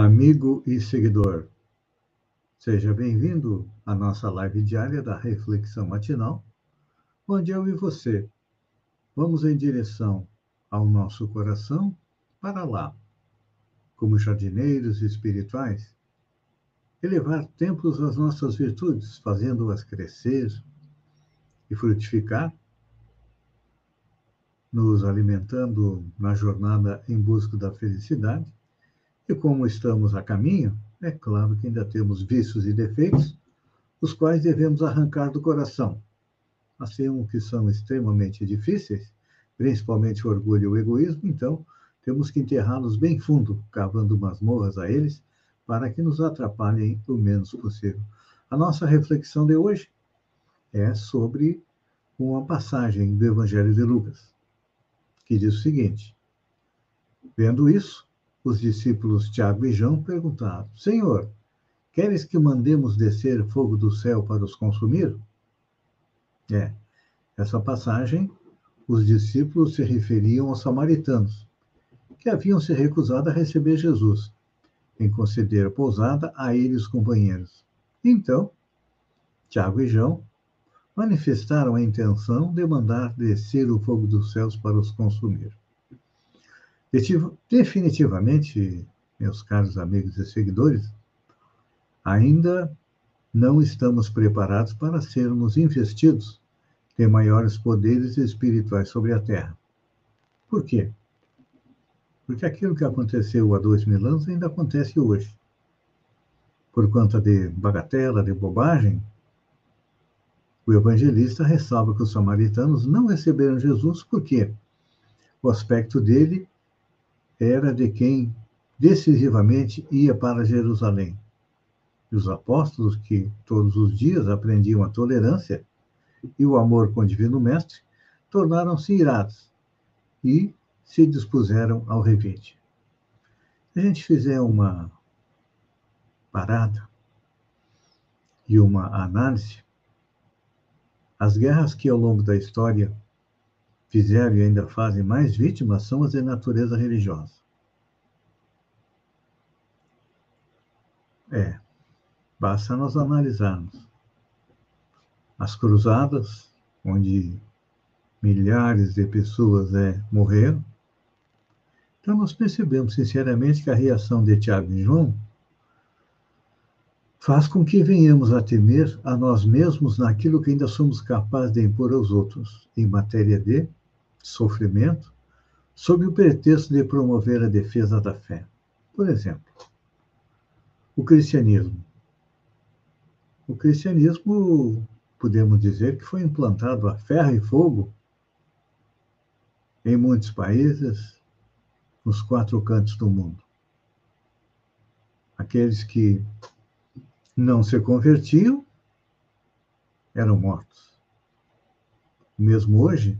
amigo e seguidor. Seja bem-vindo à nossa live diária da Reflexão Matinal, onde eu e você vamos em direção ao nosso coração para lá, como jardineiros espirituais, elevar templos às nossas virtudes, fazendo-as crescer e frutificar, nos alimentando na jornada em busca da felicidade e como estamos a caminho, é claro que ainda temos vícios e defeitos, os quais devemos arrancar do coração. Assim, que são extremamente difíceis, principalmente o orgulho e o egoísmo, então temos que enterrá-los bem fundo, cavando masmorras a eles, para que nos atrapalhem o menos possível. A nossa reflexão de hoje é sobre uma passagem do Evangelho de Lucas, que diz o seguinte: Vendo isso, os discípulos Tiago e João perguntaram: Senhor, queres que mandemos descer fogo do céu para os consumir? É, essa passagem, os discípulos se referiam aos samaritanos, que haviam se recusado a receber Jesus, em conceder pousada a eles companheiros. Então, Tiago e João manifestaram a intenção de mandar descer o fogo dos céus para os consumir. Definitivamente, meus caros amigos e seguidores, ainda não estamos preparados para sermos investidos de maiores poderes espirituais sobre a Terra. Por quê? Porque aquilo que aconteceu há dois mil anos ainda acontece hoje. Por conta de bagatela, de bobagem, o evangelista ressalva que os samaritanos não receberam Jesus porque o aspecto dele era de quem decisivamente ia para Jerusalém. E os apóstolos, que todos os dias aprendiam a tolerância e o amor com o Divino Mestre, tornaram-se irados e se dispuseram ao revide. Se a gente fizer uma parada e uma análise, as guerras que ao longo da história fizeram e ainda fazem mais vítimas são as de natureza religiosa. É, basta nós analisarmos. As cruzadas, onde milhares de pessoas é, morreram. Então, nós percebemos, sinceramente, que a reação de Tiago e João faz com que venhamos a temer a nós mesmos naquilo que ainda somos capazes de impor aos outros, em matéria de sofrimento, sob o pretexto de promover a defesa da fé. Por exemplo, o cristianismo. O cristianismo, podemos dizer que foi implantado a ferro e fogo em muitos países, nos quatro cantos do mundo. Aqueles que não se convertiam eram mortos. Mesmo hoje,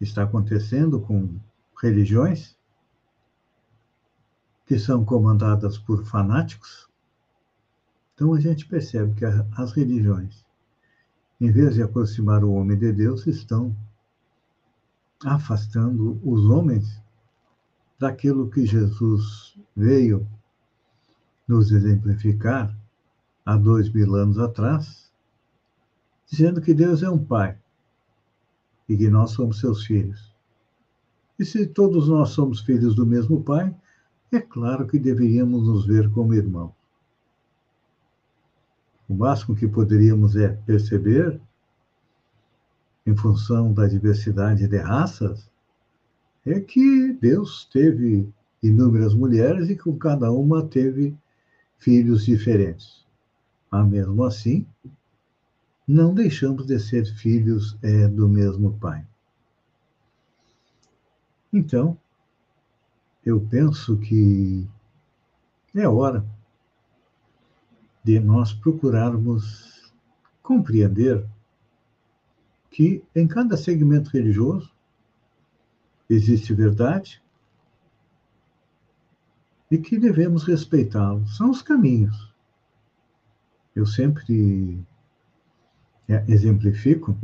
está acontecendo com religiões que são comandadas por fanáticos. Então a gente percebe que as religiões, em vez de aproximar o homem de Deus, estão afastando os homens daquilo que Jesus veio nos exemplificar há dois mil anos atrás, dizendo que Deus é um Pai e que nós somos seus filhos. E se todos nós somos filhos do mesmo Pai, é claro que deveríamos nos ver como irmãos. O máximo que poderíamos é perceber, em função da diversidade de raças, é que Deus teve inúmeras mulheres e com cada uma teve filhos diferentes. Mas mesmo assim, não deixamos de ser filhos é, do mesmo Pai. Então, eu penso que é hora de nós procurarmos compreender que em cada segmento religioso existe verdade e que devemos respeitá-los. São os caminhos. Eu sempre exemplifico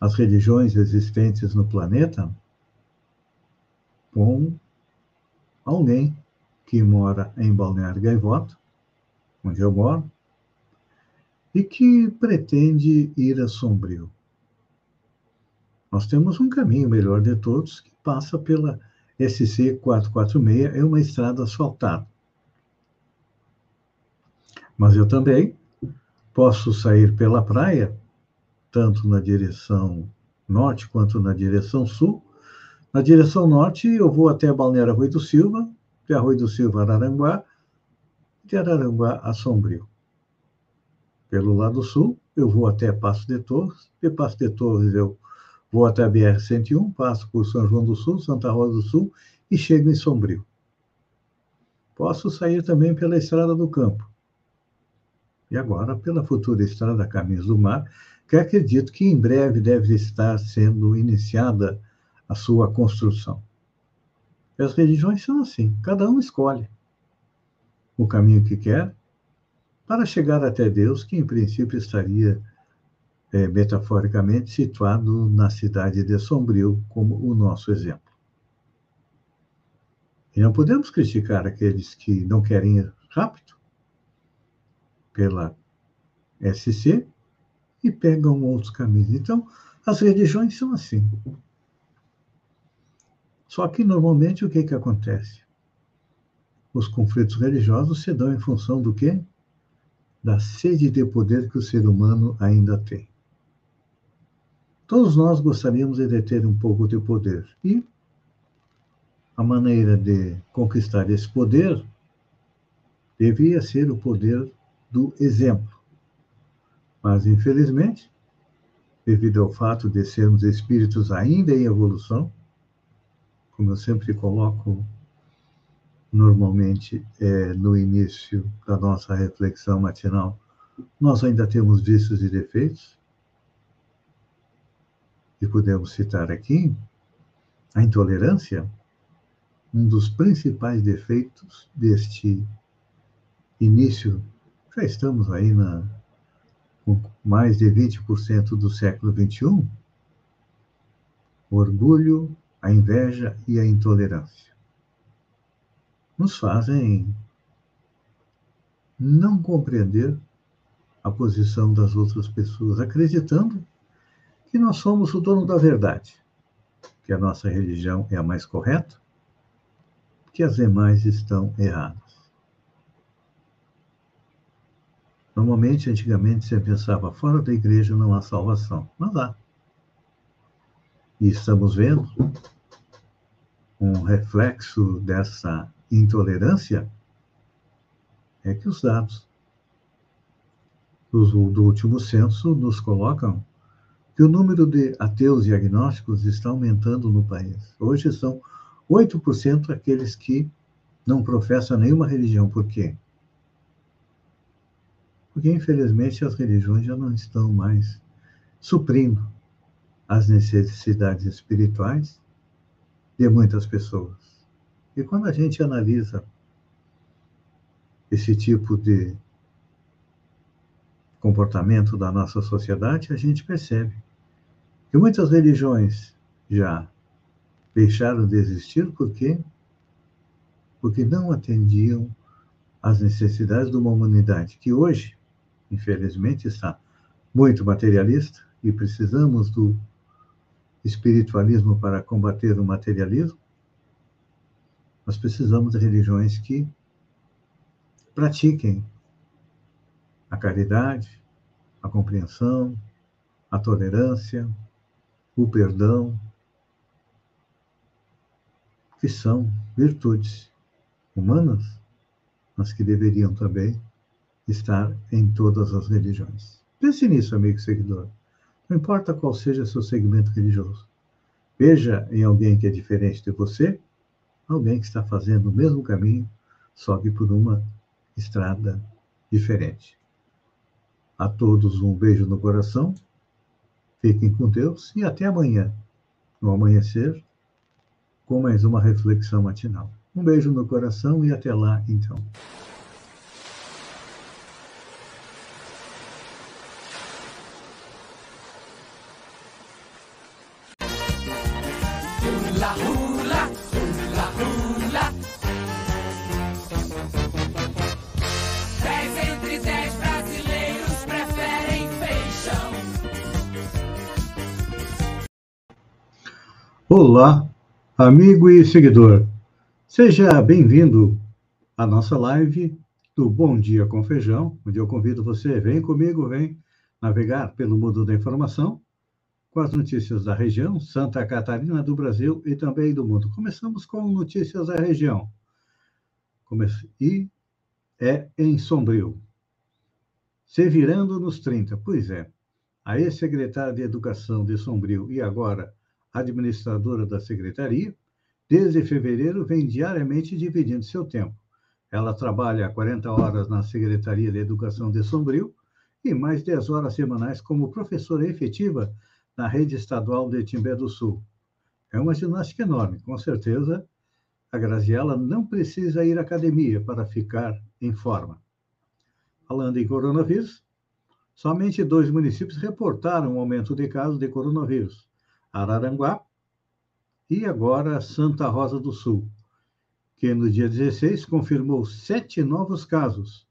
as religiões existentes no planeta com alguém que mora em Balneário Gaivota, onde eu moro, e que pretende ir a Sombrio. Nós temos um caminho melhor de todos que passa pela SC 446, é uma estrada asfaltada. Mas eu também posso sair pela praia, tanto na direção norte quanto na direção sul. Na direção norte, eu vou até Balneário Rui do Silva, de Arroio do Silva Araranguá, de Araranguá a Sombrio. Pelo lado sul, eu vou até Passo de Torres, de Passo de Torres eu vou até a BR-101, passo por São João do Sul, Santa Rosa do Sul e chego em Sombrio. Posso sair também pela Estrada do Campo. E agora pela futura Estrada Caminhos do Mar, que acredito que em breve deve estar sendo iniciada a sua construção. As religiões são assim, cada um escolhe o caminho que quer para chegar até Deus, que em princípio estaria é, metaforicamente situado na cidade de Sombrio, como o nosso exemplo. E não podemos criticar aqueles que não querem ir rápido pela SC e pegam outros caminhos. Então, as religiões são assim. Só que, normalmente, o que, que acontece? Os conflitos religiosos se dão em função do quê? Da sede de poder que o ser humano ainda tem. Todos nós gostaríamos de ter um pouco de poder. E a maneira de conquistar esse poder devia ser o poder do exemplo. Mas, infelizmente, devido ao fato de sermos espíritos ainda em evolução, como eu sempre coloco normalmente é, no início da nossa reflexão matinal, nós ainda temos vícios e defeitos. E podemos citar aqui a intolerância, um dos principais defeitos deste início. Já estamos aí na, com mais de 20% do século XXI. O orgulho a inveja e a intolerância. Nos fazem não compreender a posição das outras pessoas, acreditando que nós somos o dono da verdade, que a nossa religião é a mais correta, que as demais estão erradas. Normalmente, antigamente, você pensava, fora da igreja não há salvação. Mas há. E estamos vendo um reflexo dessa intolerância é que os dados do último censo nos colocam que o número de ateus e agnósticos está aumentando no país. Hoje são 8% aqueles que não professam nenhuma religião. Por quê? Porque, infelizmente, as religiões já não estão mais suprindo as necessidades espirituais de muitas pessoas. E quando a gente analisa esse tipo de comportamento da nossa sociedade, a gente percebe que muitas religiões já deixaram de existir porque porque não atendiam às necessidades de uma humanidade que hoje, infelizmente, está muito materialista e precisamos do espiritualismo para combater o materialismo, nós precisamos de religiões que pratiquem a caridade, a compreensão, a tolerância, o perdão, que são virtudes humanas, mas que deveriam também estar em todas as religiões. Pense nisso, amigo seguidor. Não importa qual seja seu segmento religioso. Veja em alguém que é diferente de você, alguém que está fazendo o mesmo caminho, que por uma estrada diferente. A todos um beijo no coração, fiquem com Deus e até amanhã, no amanhecer, com mais uma reflexão matinal. Um beijo no coração e até lá, então. Olá, amigo e seguidor. Seja bem-vindo à nossa live do Bom Dia com Feijão, onde eu convido você, vem comigo, vem navegar pelo mundo da informação com as notícias da região, Santa Catarina, do Brasil e também do mundo. Começamos com notícias da região. E é em Sombrio. Se virando nos 30. Pois é, a ex-secretária de Educação de Sombrio e agora administradora da secretaria, desde fevereiro vem diariamente dividindo seu tempo. Ela trabalha 40 horas na Secretaria de Educação de Sombrio e mais 10 horas semanais como professora efetiva na rede estadual de Timbé do Sul. É uma ginástica enorme, com certeza. A Graziella não precisa ir à academia para ficar em forma. Falando em coronavírus, somente dois municípios reportaram um aumento de casos de coronavírus. Araranguá e agora Santa Rosa do Sul, que no dia 16 confirmou sete novos casos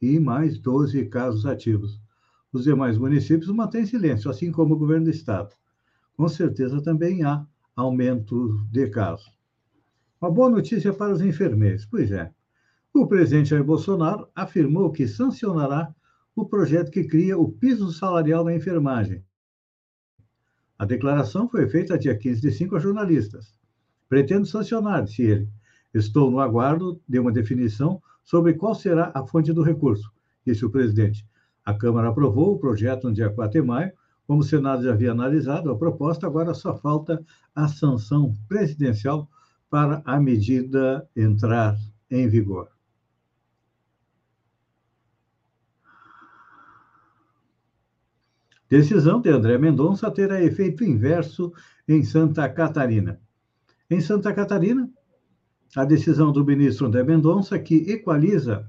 e mais 12 casos ativos. Os demais municípios mantêm silêncio, assim como o governo do estado. Com certeza também há aumento de casos. Uma boa notícia para os enfermeiros. Pois é, o presidente Jair Bolsonaro afirmou que sancionará o projeto que cria o piso salarial da enfermagem, a declaração foi feita dia 15 de 5 a jornalistas. Pretendo sancionar, disse ele. Estou no aguardo de uma definição sobre qual será a fonte do recurso, disse o presidente. A Câmara aprovou o projeto no dia 4 de maio. Como o Senado já havia analisado a proposta, agora só falta a sanção presidencial para a medida entrar em vigor. Decisão de André Mendonça terá efeito inverso em Santa Catarina. Em Santa Catarina, a decisão do ministro André Mendonça, que equaliza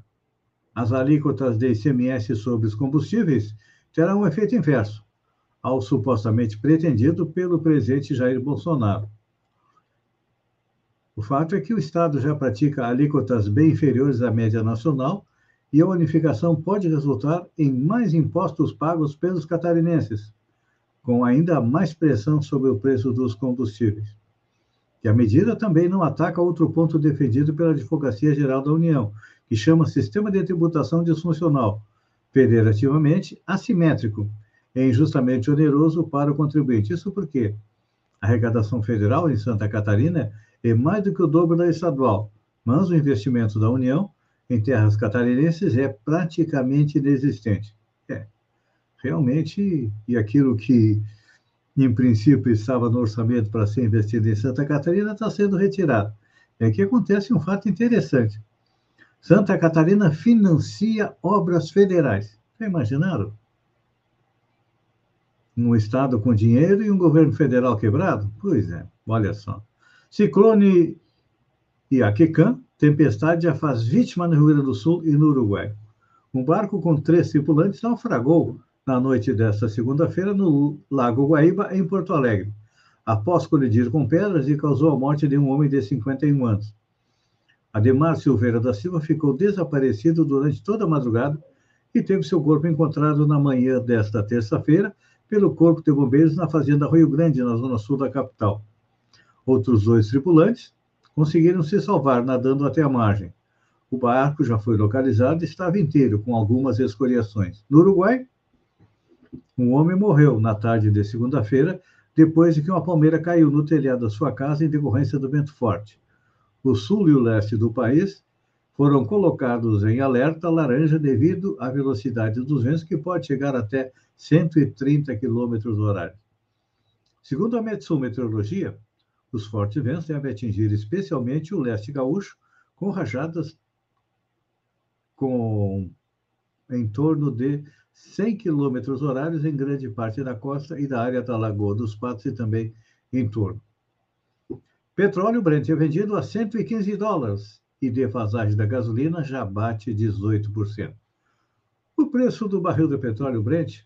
as alíquotas de ICMS sobre os combustíveis, terá um efeito inverso ao supostamente pretendido pelo presidente Jair Bolsonaro. O fato é que o Estado já pratica alíquotas bem inferiores à média nacional e a unificação pode resultar em mais impostos pagos pelos catarinenses, com ainda mais pressão sobre o preço dos combustíveis. E a medida também não ataca outro ponto defendido pela Advocacia Geral da União, que chama Sistema de Tributação Disfuncional, federativamente assimétrico e injustamente oneroso para o contribuinte. Isso porque a arrecadação federal em Santa Catarina é mais do que o dobro da estadual, mas o investimento da União em terras catarinenses é praticamente inexistente. É, realmente, e aquilo que, em princípio, estava no orçamento para ser investido em Santa Catarina está sendo retirado. É que acontece um fato interessante. Santa Catarina financia obras federais. Já imaginaram? Um estado com dinheiro e um governo federal quebrado? Pois é, olha só. Ciclone Iaquecã tempestade já faz vítima no Rio Grande do Sul e no Uruguai. Um barco com três tripulantes naufragou na noite desta segunda-feira no Lago Guaíba, em Porto Alegre, após colidir com pedras e causou a morte de um homem de 51 anos. Ademar Silveira da Silva ficou desaparecido durante toda a madrugada e teve seu corpo encontrado na manhã desta terça-feira pelo Corpo de Bombeiros na Fazenda Rio Grande, na zona sul da capital. Outros dois tripulantes, conseguiram se salvar nadando até a margem. O barco já foi localizado e estava inteiro, com algumas escoriações. No Uruguai, um homem morreu na tarde de segunda-feira, depois de que uma palmeira caiu no telhado da sua casa em decorrência do vento forte. O sul e o leste do país foram colocados em alerta laranja devido à velocidade dos ventos, que pode chegar até 130 km horário. Segundo a Metsu Meteorologia, os fortes ventos devem atingir especialmente o leste gaúcho, com rajadas com em torno de 100 quilômetros horários em grande parte da costa e da área da Lagoa dos Patos e também em torno. Petróleo Brent é vendido a 115 dólares e defasagem da gasolina já bate 18%. O preço do barril de petróleo Brent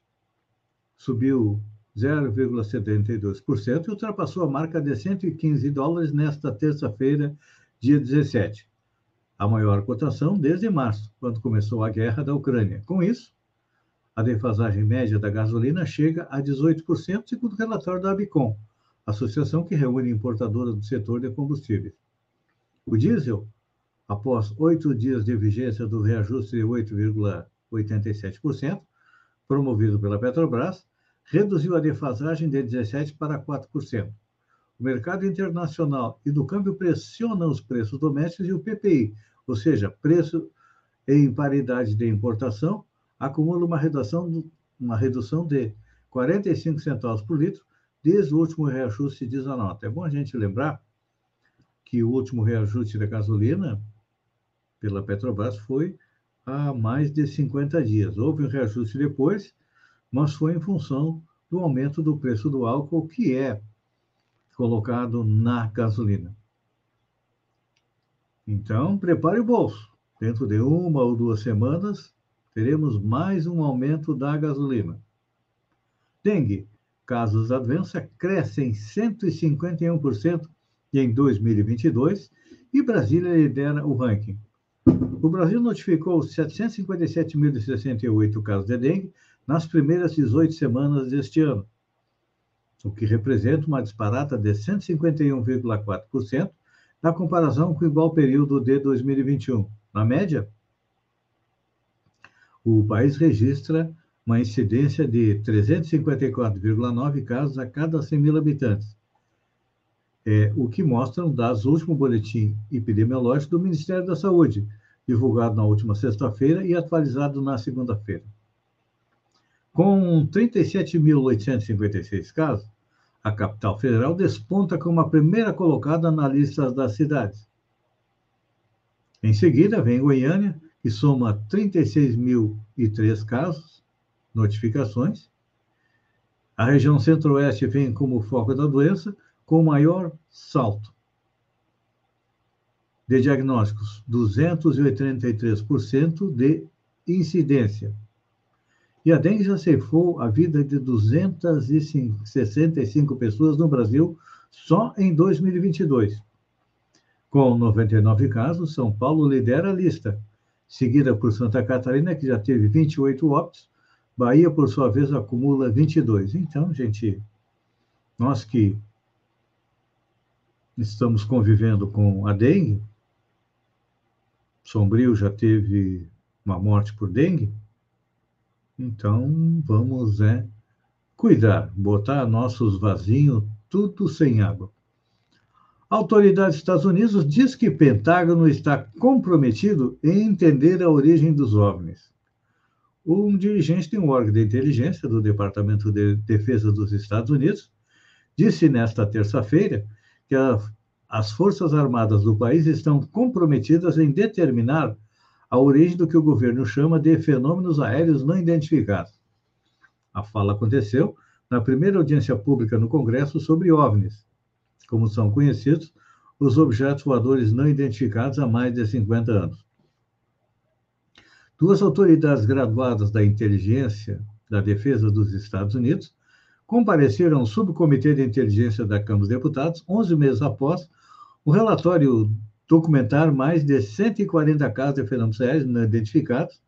subiu 0,72% e ultrapassou a marca de 115 dólares nesta terça-feira, dia 17, a maior cotação desde março, quando começou a guerra da Ucrânia. Com isso, a defasagem média da gasolina chega a 18%, segundo o relatório da Abicom, associação que reúne importadoras do setor de combustíveis. O diesel, após oito dias de vigência do reajuste de 8,87%, promovido pela Petrobras, reduziu a defasagem de 17% para 4%. O mercado internacional e do câmbio pressionam os preços domésticos e o PPI, ou seja, preço em paridade de importação, acumula uma redução, uma redução de 45 centavos por litro desde o último reajuste, diz a nota. É bom a gente lembrar que o último reajuste da gasolina pela Petrobras foi há mais de 50 dias. Houve um reajuste depois, mas foi em função do aumento do preço do álcool que é colocado na gasolina. Então, prepare o bolso. Dentro de uma ou duas semanas, teremos mais um aumento da gasolina. Dengue. Casos da doença crescem 151% em 2022 e Brasília lidera o ranking. O Brasil notificou 757.068 casos de dengue nas primeiras 18 semanas deste ano, o que representa uma disparata de 151,4% na comparação com o igual período de 2021. Na média, o país registra uma incidência de 354,9 casos a cada 100 mil habitantes, é, o que mostram dados do último boletim epidemiológico do Ministério da Saúde, divulgado na última sexta-feira e atualizado na segunda-feira. Com 37.856 casos, a capital federal desponta como a primeira colocada na lista das cidades. Em seguida, vem Goiânia, que soma 36.003 casos, notificações. A região centro-oeste vem como foco da doença, com maior salto. De diagnósticos, 283% de incidência. E a dengue já ceifou a vida de 265 pessoas no Brasil só em 2022. Com 99 casos, São Paulo lidera a lista, seguida por Santa Catarina, que já teve 28 óbitos. Bahia, por sua vez, acumula 22. Então, gente, nós que estamos convivendo com a dengue, Sombrio já teve uma morte por dengue, então vamos é, cuidar, botar nossos vasinhos tudo sem água. A autoridade dos Estados Unidos diz que Pentágono está comprometido em entender a origem dos OVNIs. Um dirigente de um órgão de inteligência do Departamento de Defesa dos Estados Unidos disse nesta terça-feira que a, as Forças Armadas do país estão comprometidas em determinar a origem do que o governo chama de fenômenos aéreos não identificados. A fala aconteceu na primeira audiência pública no Congresso sobre OVNIs, como são conhecidos os objetos voadores não identificados há mais de 50 anos. Duas autoridades graduadas da inteligência da defesa dos Estados Unidos compareceram ao subcomitê de inteligência da Câmara dos Deputados 11 meses após o relatório documentar mais de 140 casos de fenômenos aéreos não identificados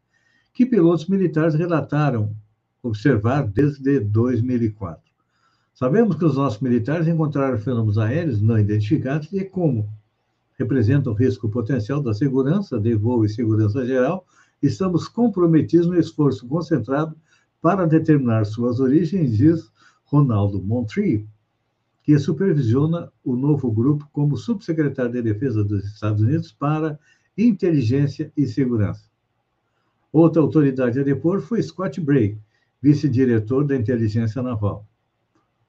que pilotos militares relataram observar desde 2004. Sabemos que os nossos militares encontraram fenômenos aéreos não identificados e como representam risco potencial da segurança de voo e segurança geral, estamos comprometidos no esforço concentrado para determinar suas origens, diz Ronaldo Montri, que supervisiona o novo grupo como subsecretário de Defesa dos Estados Unidos para Inteligência e Segurança. Outra autoridade a depor foi Scott Bray, vice-diretor da Inteligência Naval.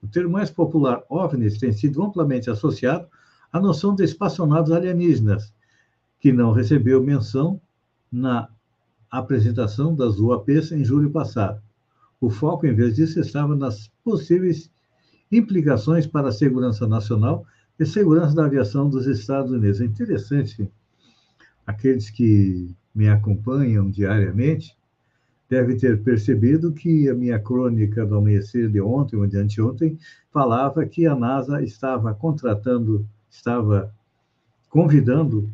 O termo mais popular, OVNIs, tem sido amplamente associado à noção de espaçonaves alienígenas, que não recebeu menção na apresentação das UAPs em julho passado. O foco, em vez disso, estava nas possíveis implicações para a segurança nacional e segurança da aviação dos Estados Unidos. É interessante, aqueles que me acompanham diariamente devem ter percebido que a minha crônica do amanhecer de ontem ou de anteontem falava que a NASA estava contratando, estava convidando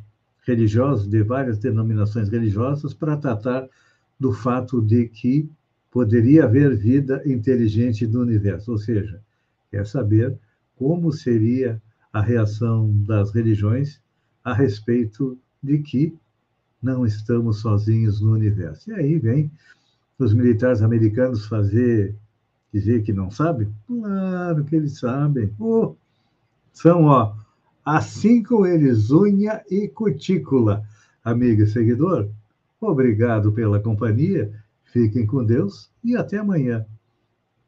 religiosos de várias denominações religiosas para tratar do fato de que poderia haver vida inteligente no universo, ou seja, quer saber como seria a reação das religiões a respeito de que não estamos sozinhos no universo. E aí vem os militares americanos fazer dizer que não sabem? Claro que eles sabem. Oh, são, ó, assim como eles, unha e cutícula. Amigo e seguidor, obrigado pela companhia Fiquem com Deus e até amanhã,